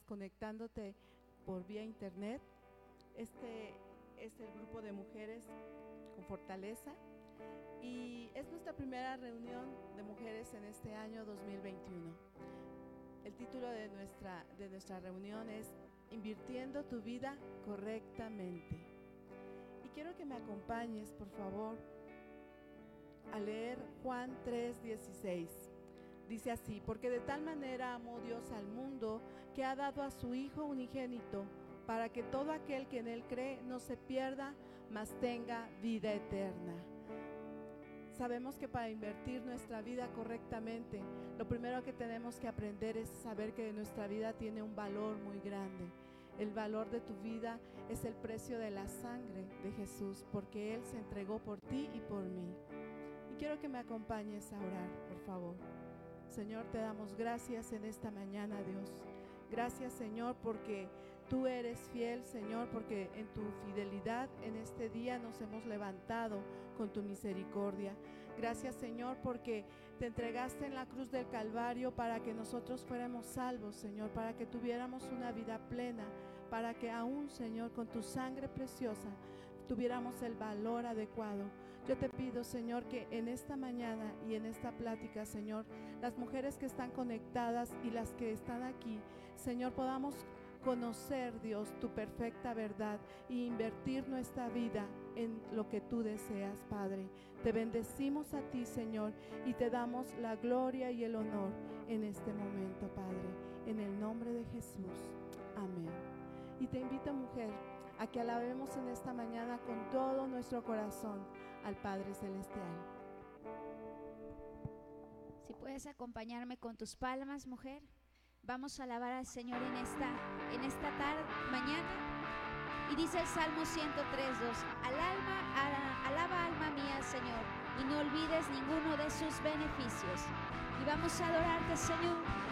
conectándote por vía internet. Este es el grupo de mujeres con fortaleza y es nuestra primera reunión de mujeres en este año 2021. El título de nuestra, de nuestra reunión es Invirtiendo tu vida correctamente. Y quiero que me acompañes, por favor, a leer Juan 3:16. Dice así, porque de tal manera amó Dios al mundo que ha dado a su Hijo unigénito, para que todo aquel que en Él cree no se pierda, mas tenga vida eterna. Sabemos que para invertir nuestra vida correctamente, lo primero que tenemos que aprender es saber que nuestra vida tiene un valor muy grande. El valor de tu vida es el precio de la sangre de Jesús, porque Él se entregó por ti y por mí. Y quiero que me acompañes a orar, por favor. Señor, te damos gracias en esta mañana, Dios. Gracias, Señor, porque tú eres fiel, Señor, porque en tu fidelidad en este día nos hemos levantado con tu misericordia. Gracias, Señor, porque te entregaste en la cruz del Calvario para que nosotros fuéramos salvos, Señor, para que tuviéramos una vida plena, para que aún, Señor, con tu sangre preciosa tuviéramos el valor adecuado. Yo te pido, Señor, que en esta mañana y en esta plática, Señor, las mujeres que están conectadas y las que están aquí, Señor, podamos conocer, Dios, tu perfecta verdad y invertir nuestra vida en lo que tú deseas, Padre. Te bendecimos a ti, Señor, y te damos la gloria y el honor en este momento, Padre. En el nombre de Jesús. Amén. Y te invito, mujer, a que alabemos en esta mañana con todo nuestro corazón al Padre Celestial. Si puedes acompañarme con tus palmas, mujer. Vamos a alabar al Señor en esta, en esta tarde, mañana. Y dice el Salmo 103, 2, al alma, alaba alma mía Señor y no olvides ninguno de sus beneficios. Y vamos a adorarte, Señor.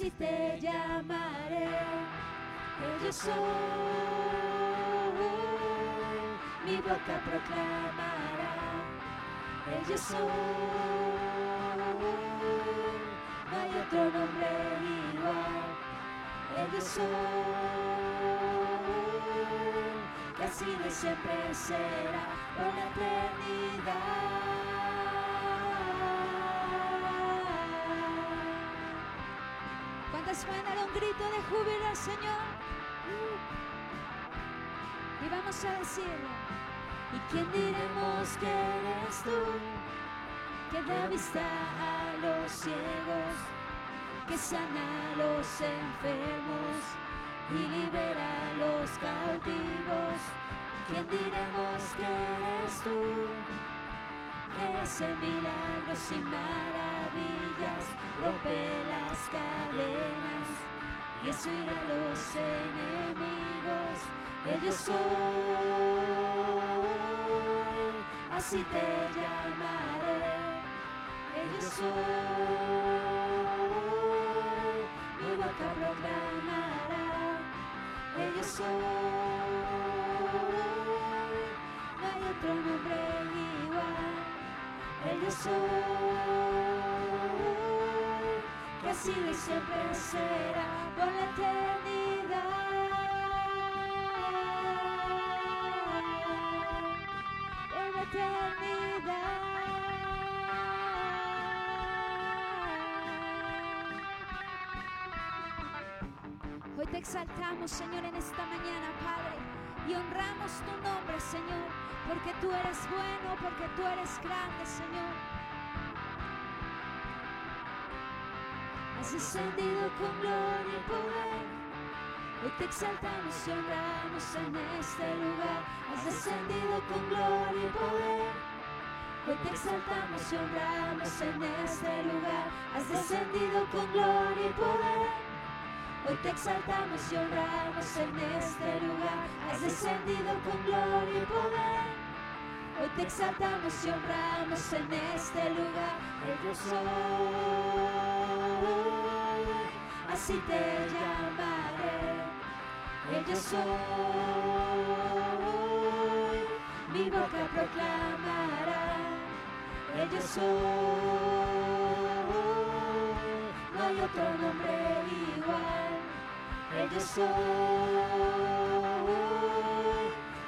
Así te llamaré. El yo mi boca proclamará. El yo soy, no hay otro nombre igual. El yo que así de siempre será por la eternidad. ¿Cuántas pueden dar un grito de júbilo al Señor? Y vamos a decirlo. ¿Y quién diremos que eres tú? Que da vista a los ciegos, que sana a los enfermos y libera a los cautivos. ¿Quién diremos que eres tú? Que hace milagros y maravillas, cadenas y irá a los enemigos. Ellos soy, así te llamaré. Ellos soy, mi boca proclamará. Ellos soy, no hay otro nombre igual. Ellos soy, de siempre será por la eternidad. Por la eternidad. Hoy te exaltamos, Señor, en esta mañana, Padre. y honramos tu nombre, Señor, porque tú eres bueno, porque tú eres grande, Señor. Has descendido con gloria y poder. Hoy te exaltamos y honramos en este lugar. Has descendido con gloria y poder. Hoy te exaltamos y honramos en este lugar. Has descendido con gloria y poder. Hoy te exaltamos y honramos en este lugar. Has descendido con gloria y poder. Hoy te exaltamos y honramos en este lugar. El soy, así te llamaré. El yo soy, mi boca proclamará. El yo soy, no hay otro nombre igual. El yo soy,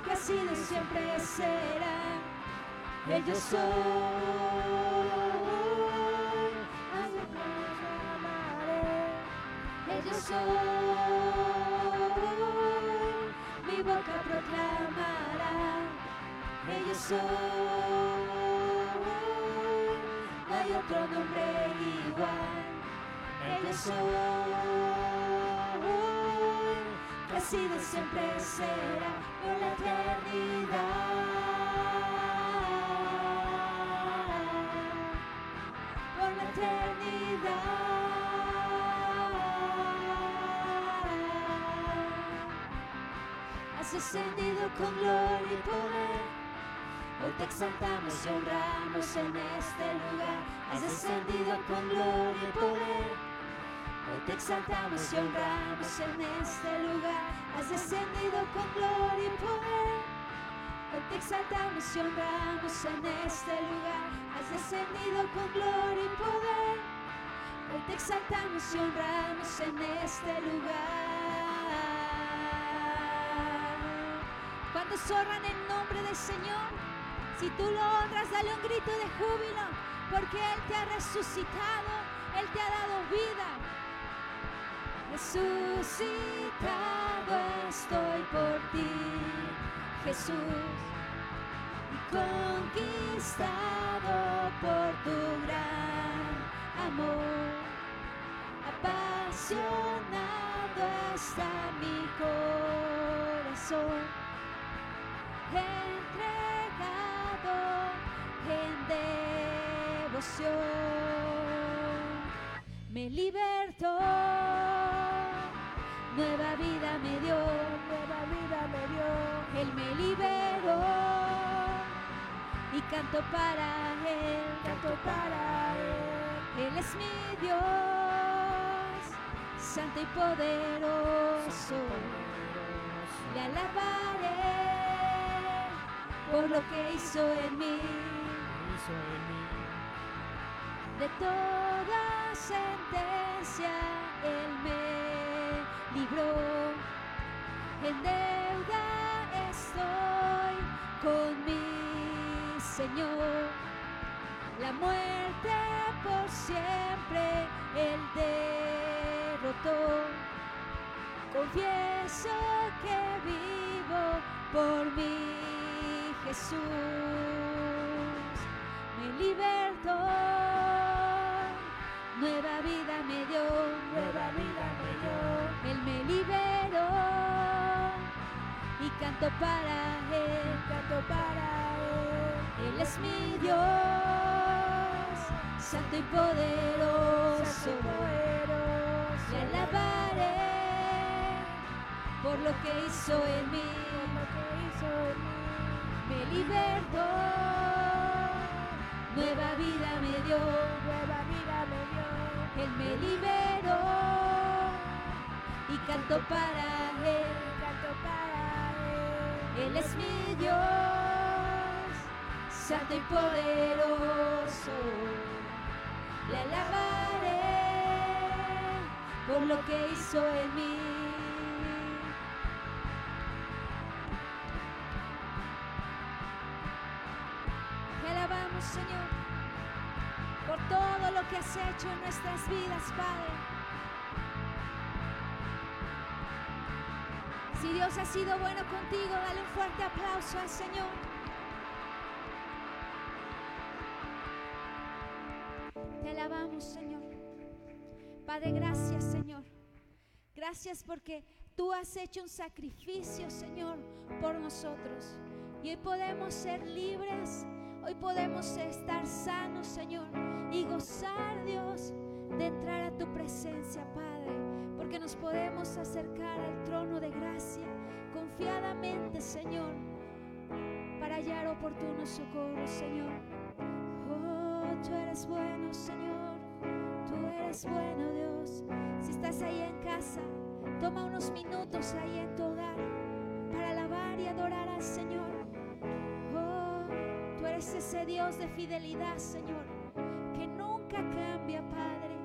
que ha sido siempre será. El yo soy, Yo soy, mi boca proclamará. El yo soy, no hay otro nombre igual. El yo soy, que sido y siempre será por la eternidad. Por la eternidad. Has ascendido con gloria y poder. Hoy te exaltamos y honramos en este lugar. Has descendido con gloria y poder. Hoy te exaltamos y honramos en este lugar. Has descendido con gloria y poder. Hoy te exaltamos y honramos en este lugar. Has descendido con gloria y poder. Hoy te exaltamos y honramos en este lugar. Cuando honran el nombre del Señor, si tú lo honras, dale un grito de júbilo, porque Él te ha resucitado, Él te ha dado vida. Resucitado estoy por ti, Jesús, conquistado por tu gran amor. Apasionado está mi corazón, entregado en devoción. Me libertó, nueva vida me dio, nueva vida me dio. Él me liberó y canto para Él, canto para Él. Él es mi Dios, santo y poderoso. Le alabaré por lo que hizo en mí. De toda sentencia Él me libró. En deuda estoy con mi Señor. La muerte por siempre Él derrotó. Confieso que vivo por mi Jesús. Me libertó, nueva vida me dio, nueva vida me dio. Él me liberó y canto para Él, canto para Él. Él es mi Dios, santo y poderoso. Le alabaré por lo que hizo en mí. Me libertó, nueva vida me dio, nueva vida me dio. Él me liberó y canto para Él, canto para Él. Él es mi Dios, santo y poderoso. Le alabaré por lo que hizo en mí. Por todo lo que has hecho en nuestras vidas, Padre. Si Dios ha sido bueno contigo, dale un fuerte aplauso al Señor. Te alabamos, Señor. Padre, gracias, Señor. Gracias porque tú has hecho un sacrificio, Señor, por nosotros. Y hoy podemos ser libres, hoy podemos estar sanos, Señor, y gozar, Dios, de entrar a tu presencia, Padre, porque nos podemos acercar al trono de gracia confiadamente, Señor, para hallar oportuno socorro, Señor. Oh, tú eres bueno, Señor, tú eres bueno, Dios. Si estás ahí en casa, toma unos minutos ahí en tu hogar para alabar y adorar al Señor. Oh, tú eres ese Dios de fidelidad, Señor, nunca cambia, Padre,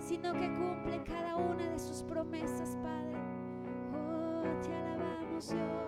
sino que cumple cada una de sus promesas, Padre. Oh, te alabamos, Dios.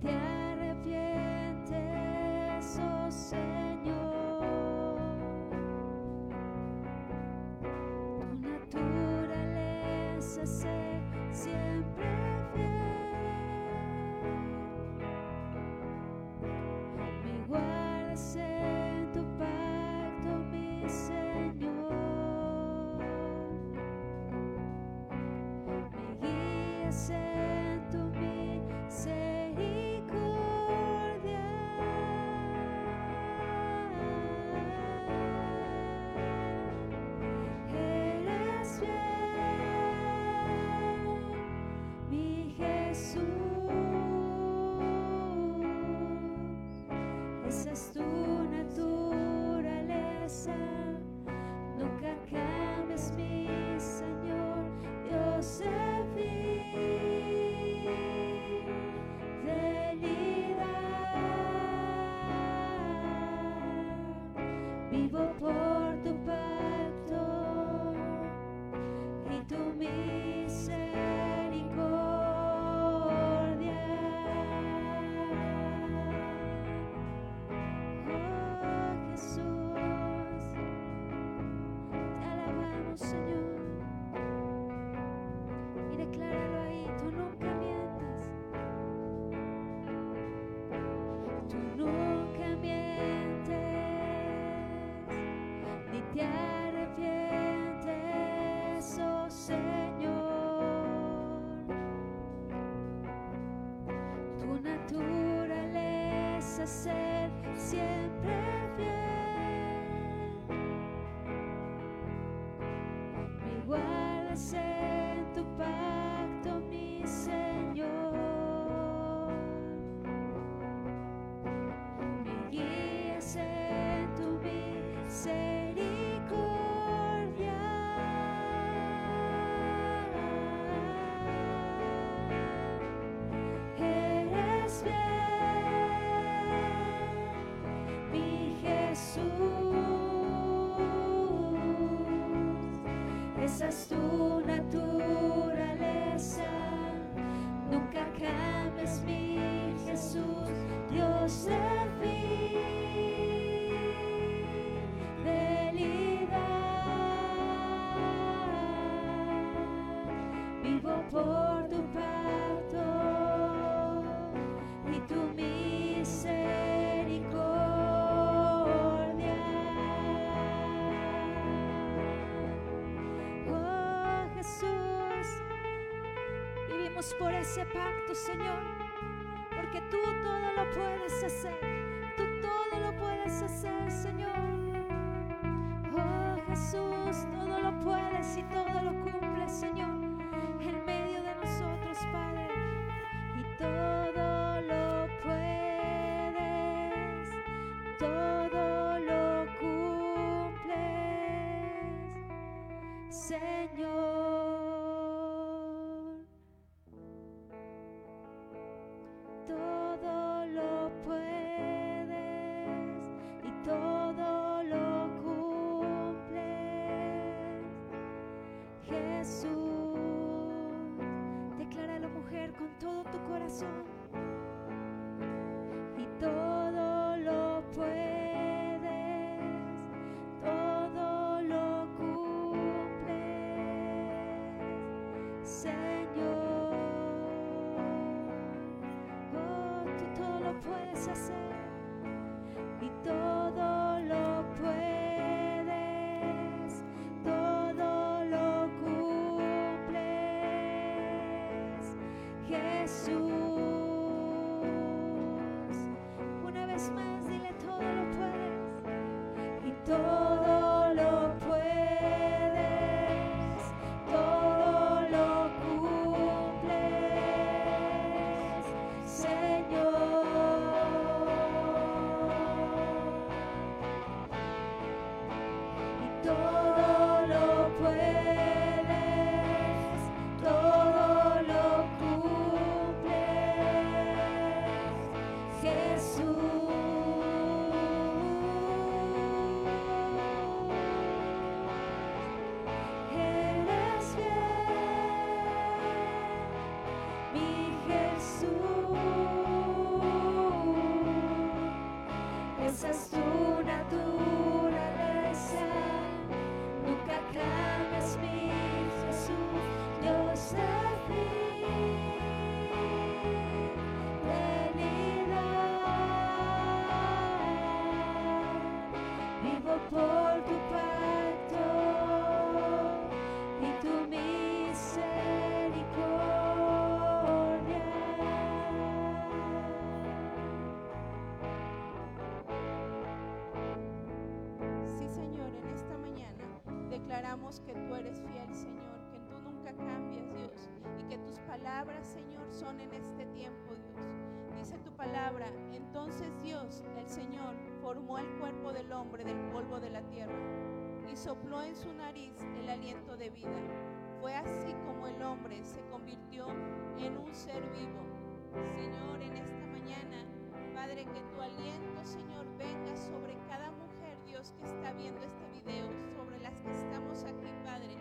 Te arrepientes, oh Señor. Tu naturaleza ser siempre. En tu pacto, mi Señor. Me tu misericordia. Mi Jesús. Naturaleza. Nunca cambies, mi Jesús, Dios de fidelidad. Vivo por tu pacto por ese pacto, Señor, porque tú todo lo puedes hacer, tú todo lo puedes hacer, Señor. Oh Jesús, todo lo puedes y todo lo cumples, Señor, Y todo lo puedes, todo lo cumples, Señor. Oh, tú todo lo puedes hacer y todo lo puedes, todo lo cumples, Jesús. Tú eres fiel, Señor, que tú nunca cambias, Dios, y que tus palabras, Señor, son en este tiempo, Dios. Dice tu palabra, entonces Dios, el Señor, formó el cuerpo del hombre del polvo de la tierra y sopló en su nariz el aliento de vida. Fue así como el hombre se convirtió en un ser vivo. Señor, en esta mañana, Padre, que tu aliento, Señor, venga sobre cada Que está viendo este video, sobre las que estamos aquí, Padre.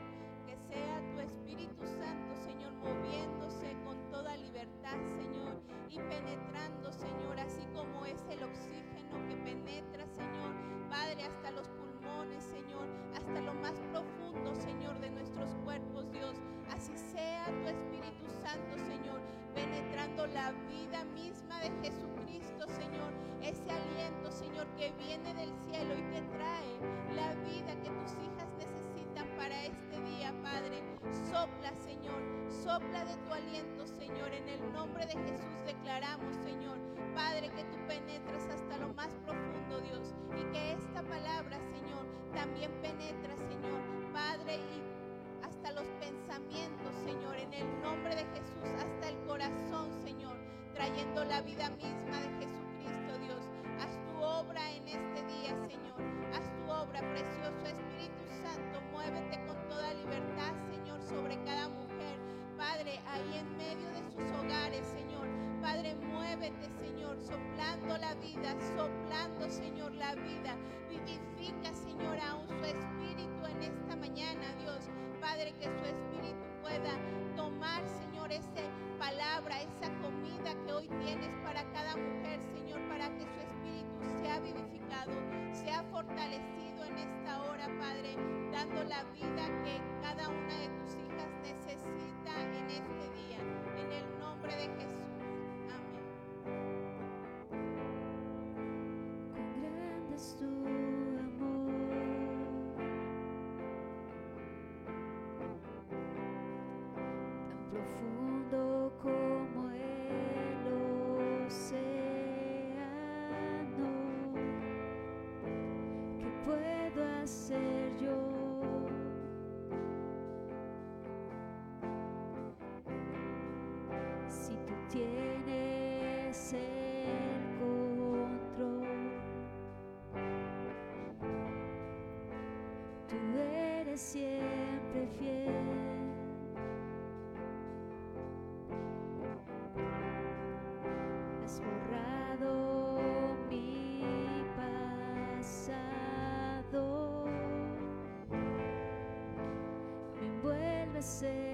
Que sea tu Espíritu Santo, Señor, moviéndose con toda libertad, Señor, y penetrando, Señor, así como es el oxígeno que penetra, Señor, Padre, hasta los pulmones, Señor, hasta lo más profundo, Señor, de nuestros cuerpos, Dios. Así sea tu Espíritu Santo, Señor, penetrando la vida misma de Jesucristo, Señor. Ese aliento, Señor, que viene del cielo y que trae la vida que tus hijas necesitan para este día, Padre. Sopla, Señor, sopla de tu aliento, Señor. En el nombre de Jesús declaramos, Señor, Padre, que tú penetras hasta lo más profundo, Dios, y que esta palabra, Señor, también penetra, Señor, Padre, y hasta los pensamientos, Señor, en el nombre de Jesús, hasta el corazón, Señor, trayendo la vida misma de Jesucristo, Dios. Haz tu obra en este día, Señor. Haz tu obra, precioso Espíritu Santo. Muévete con toda libertad, Señor, sobre cada mujer. Padre, ahí en medio de sus hogares, Señor. Padre, muévete, Señor, soplando la vida, soplando, Señor, la vida. Vivifica, Señor, aún su espíritu Padre, que su espíritu pueda tomar, Señor, esa palabra, esa comida que hoy tienes para cada mujer, Señor, para que su espíritu sea vivificado, sea fortalecido en esta hora, Padre, dando la vida profundo como el océano. ¿Qué puedo hacer yo? Si tú tienes el control, tú eres siempre fiel. promises.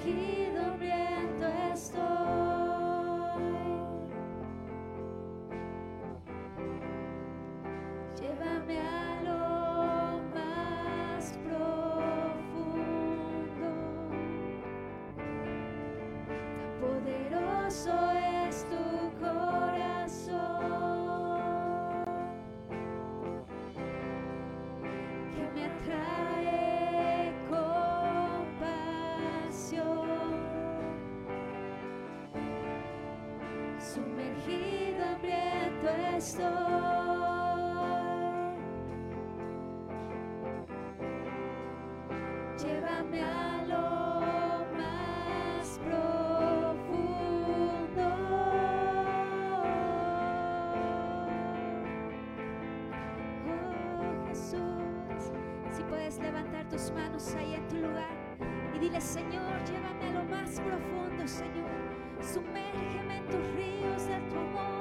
Here. Llévame a lo más profundo, oh Jesús. Si puedes levantar tus manos ahí en tu lugar y dile: Señor, llévame a lo más profundo, Señor, sumérgeme en tus ríos de tu amor.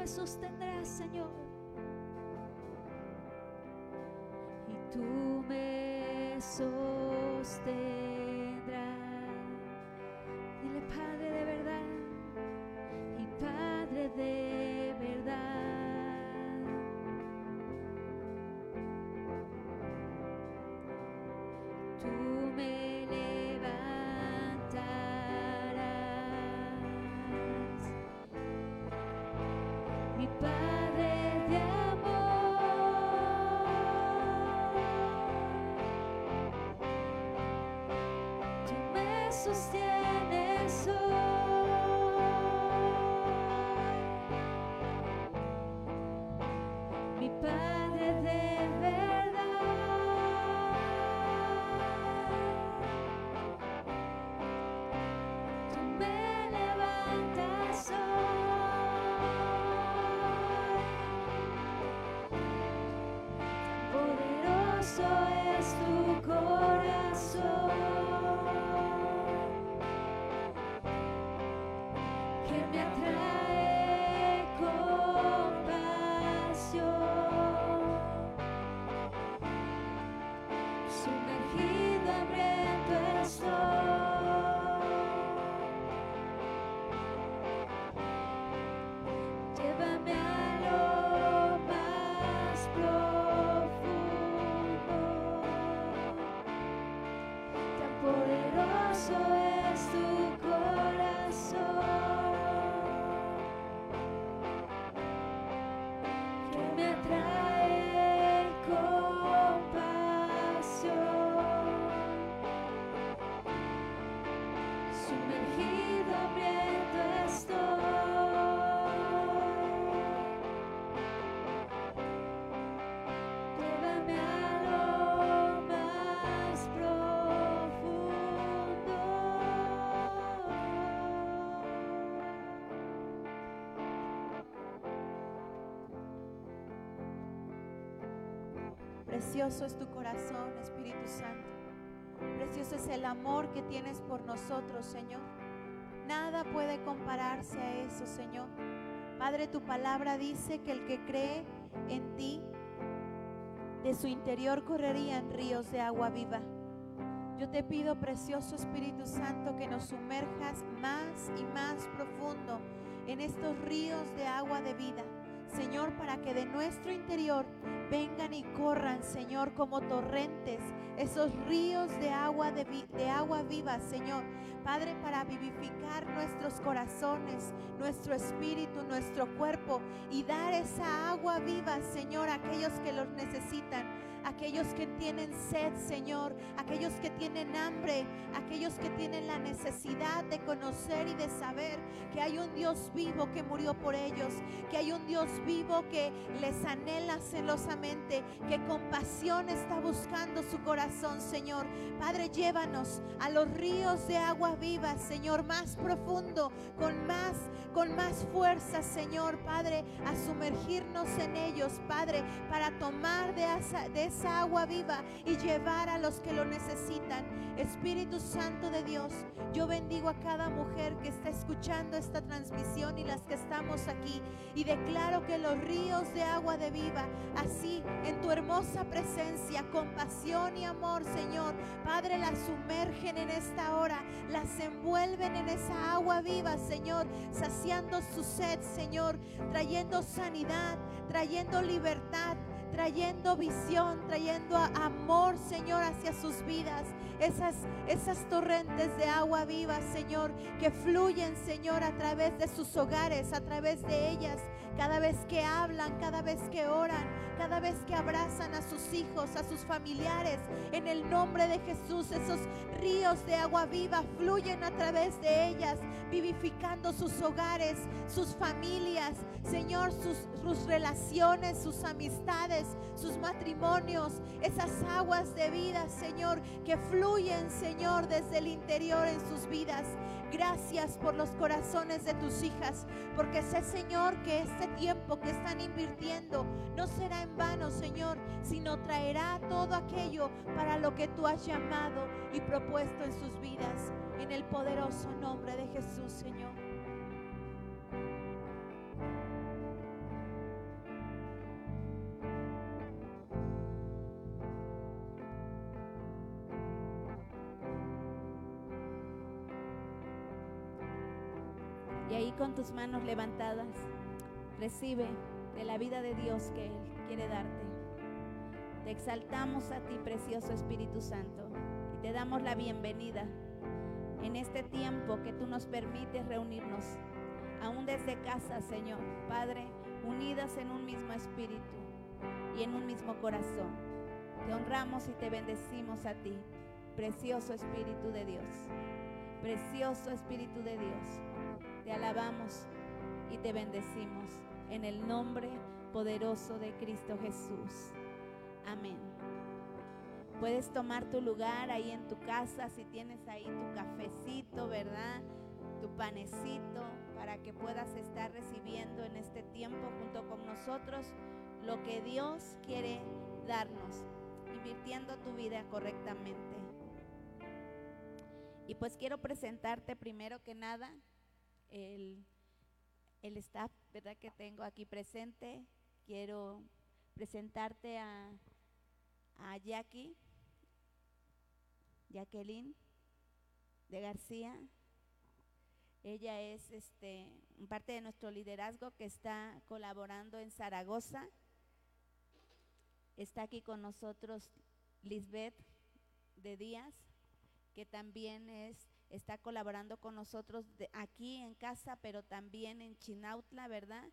me sostendrás, Señor. Y tú me sostendrás. Dile, Padre de verdad y Padre de Mi Padre de. me atrás. Precioso es tu corazón, Espíritu Santo. Precioso es el amor que tienes por nosotros, Señor. Nada puede compararse a eso, Señor. Padre, tu palabra dice que el que cree en ti, de su interior correrían ríos de agua viva. Yo te pido, precioso Espíritu Santo, que nos sumerjas más y más profundo en estos ríos de agua de vida. Señor, para que de nuestro interior vengan y corran, Señor, como torrentes, esos ríos de agua, de, agua viva, Señor. Padre, para vivificar nuestros corazones, nuestro espíritu, nuestro cuerpo y dar esa agua viva, Señor, a aquellos que los necesitan aquellos que tienen sed, Señor, aquellos que tienen hambre, aquellos que tienen la necesidad de conocer y de saber que hay un Dios vivo que murió por ellos, que hay un Dios vivo que les anhela celosamente, que con pasión está buscando su corazón, Señor. Padre, llévanos a los ríos de agua viva, Señor, más profundo, con más con más fuerza, Señor, Padre, a sumergirnos en ellos, Padre, para tomar de esa, esa agua viva y llevar a los que lo necesitan. Espíritu Santo de Dios, yo bendigo a cada mujer que está escuchando esta transmisión y las que estamos aquí y declaro que los ríos de agua de viva, así en tu hermosa presencia, compasión y amor, Señor, Padre, las sumergen en esta hora, las envuelven en esa agua viva, Señor, saciando su sed, Señor, trayendo sanidad, trayendo libertad, trayendo visión, trayendo amor, Señor, hacia sus vidas. Esas, esas torrentes de agua viva, Señor, que fluyen, Señor, a través de sus hogares, a través de ellas, cada vez que hablan, cada vez que oran, cada vez que abrazan a sus hijos, a sus familiares. En el nombre de Jesús, esos ríos de agua viva fluyen a través de ellas, vivificando sus hogares, sus familias, Señor, sus, relaciones, sus amistades, sus matrimonios, esas aguas de vida, Señor, que fluyen, Señor, desde el interior en sus vidas. Gracias por los corazones de tus hijas, porque sé, Señor, que este tiempo que están invirtiendo no será en vano, Señor, sino traerá todo aquello para lo que tú has llamado y propuesto en sus vidas. En el poderoso nombre de Jesús, Señor. Tus manos levantadas, recibe de la vida de Dios que Él quiere darte. Te exaltamos a ti, precioso Espíritu Santo, y te damos la bienvenida en este tiempo que tú nos permites reunirnos, aún desde casa, Señor, Padre, unidas en un mismo espíritu y en un mismo corazón. Te honramos y te bendecimos a ti, precioso Espíritu de Dios, precioso Espíritu de Dios te alabamos y te bendecimos en el nombre poderoso de Cristo Jesús. Amén. Puedes tomar tu lugar ahí en tu casa si tienes ahí tu cafecito, ¿verdad? Tu panecito para que puedas estar recibiendo en este tiempo junto con nosotros lo que Dios quiere darnos, invirtiendo tu vida correctamente. Y pues quiero presentarte primero que nada el, el staff ¿verdad? que tengo aquí presente. Quiero presentarte a, a Jackie, Jacqueline de García. Ella es este, parte de nuestro liderazgo que está colaborando en Zaragoza. Está aquí con nosotros Lisbeth de Díaz, que también es está colaborando con nosotros de aquí en casa, pero también en Chinautla, ¿verdad?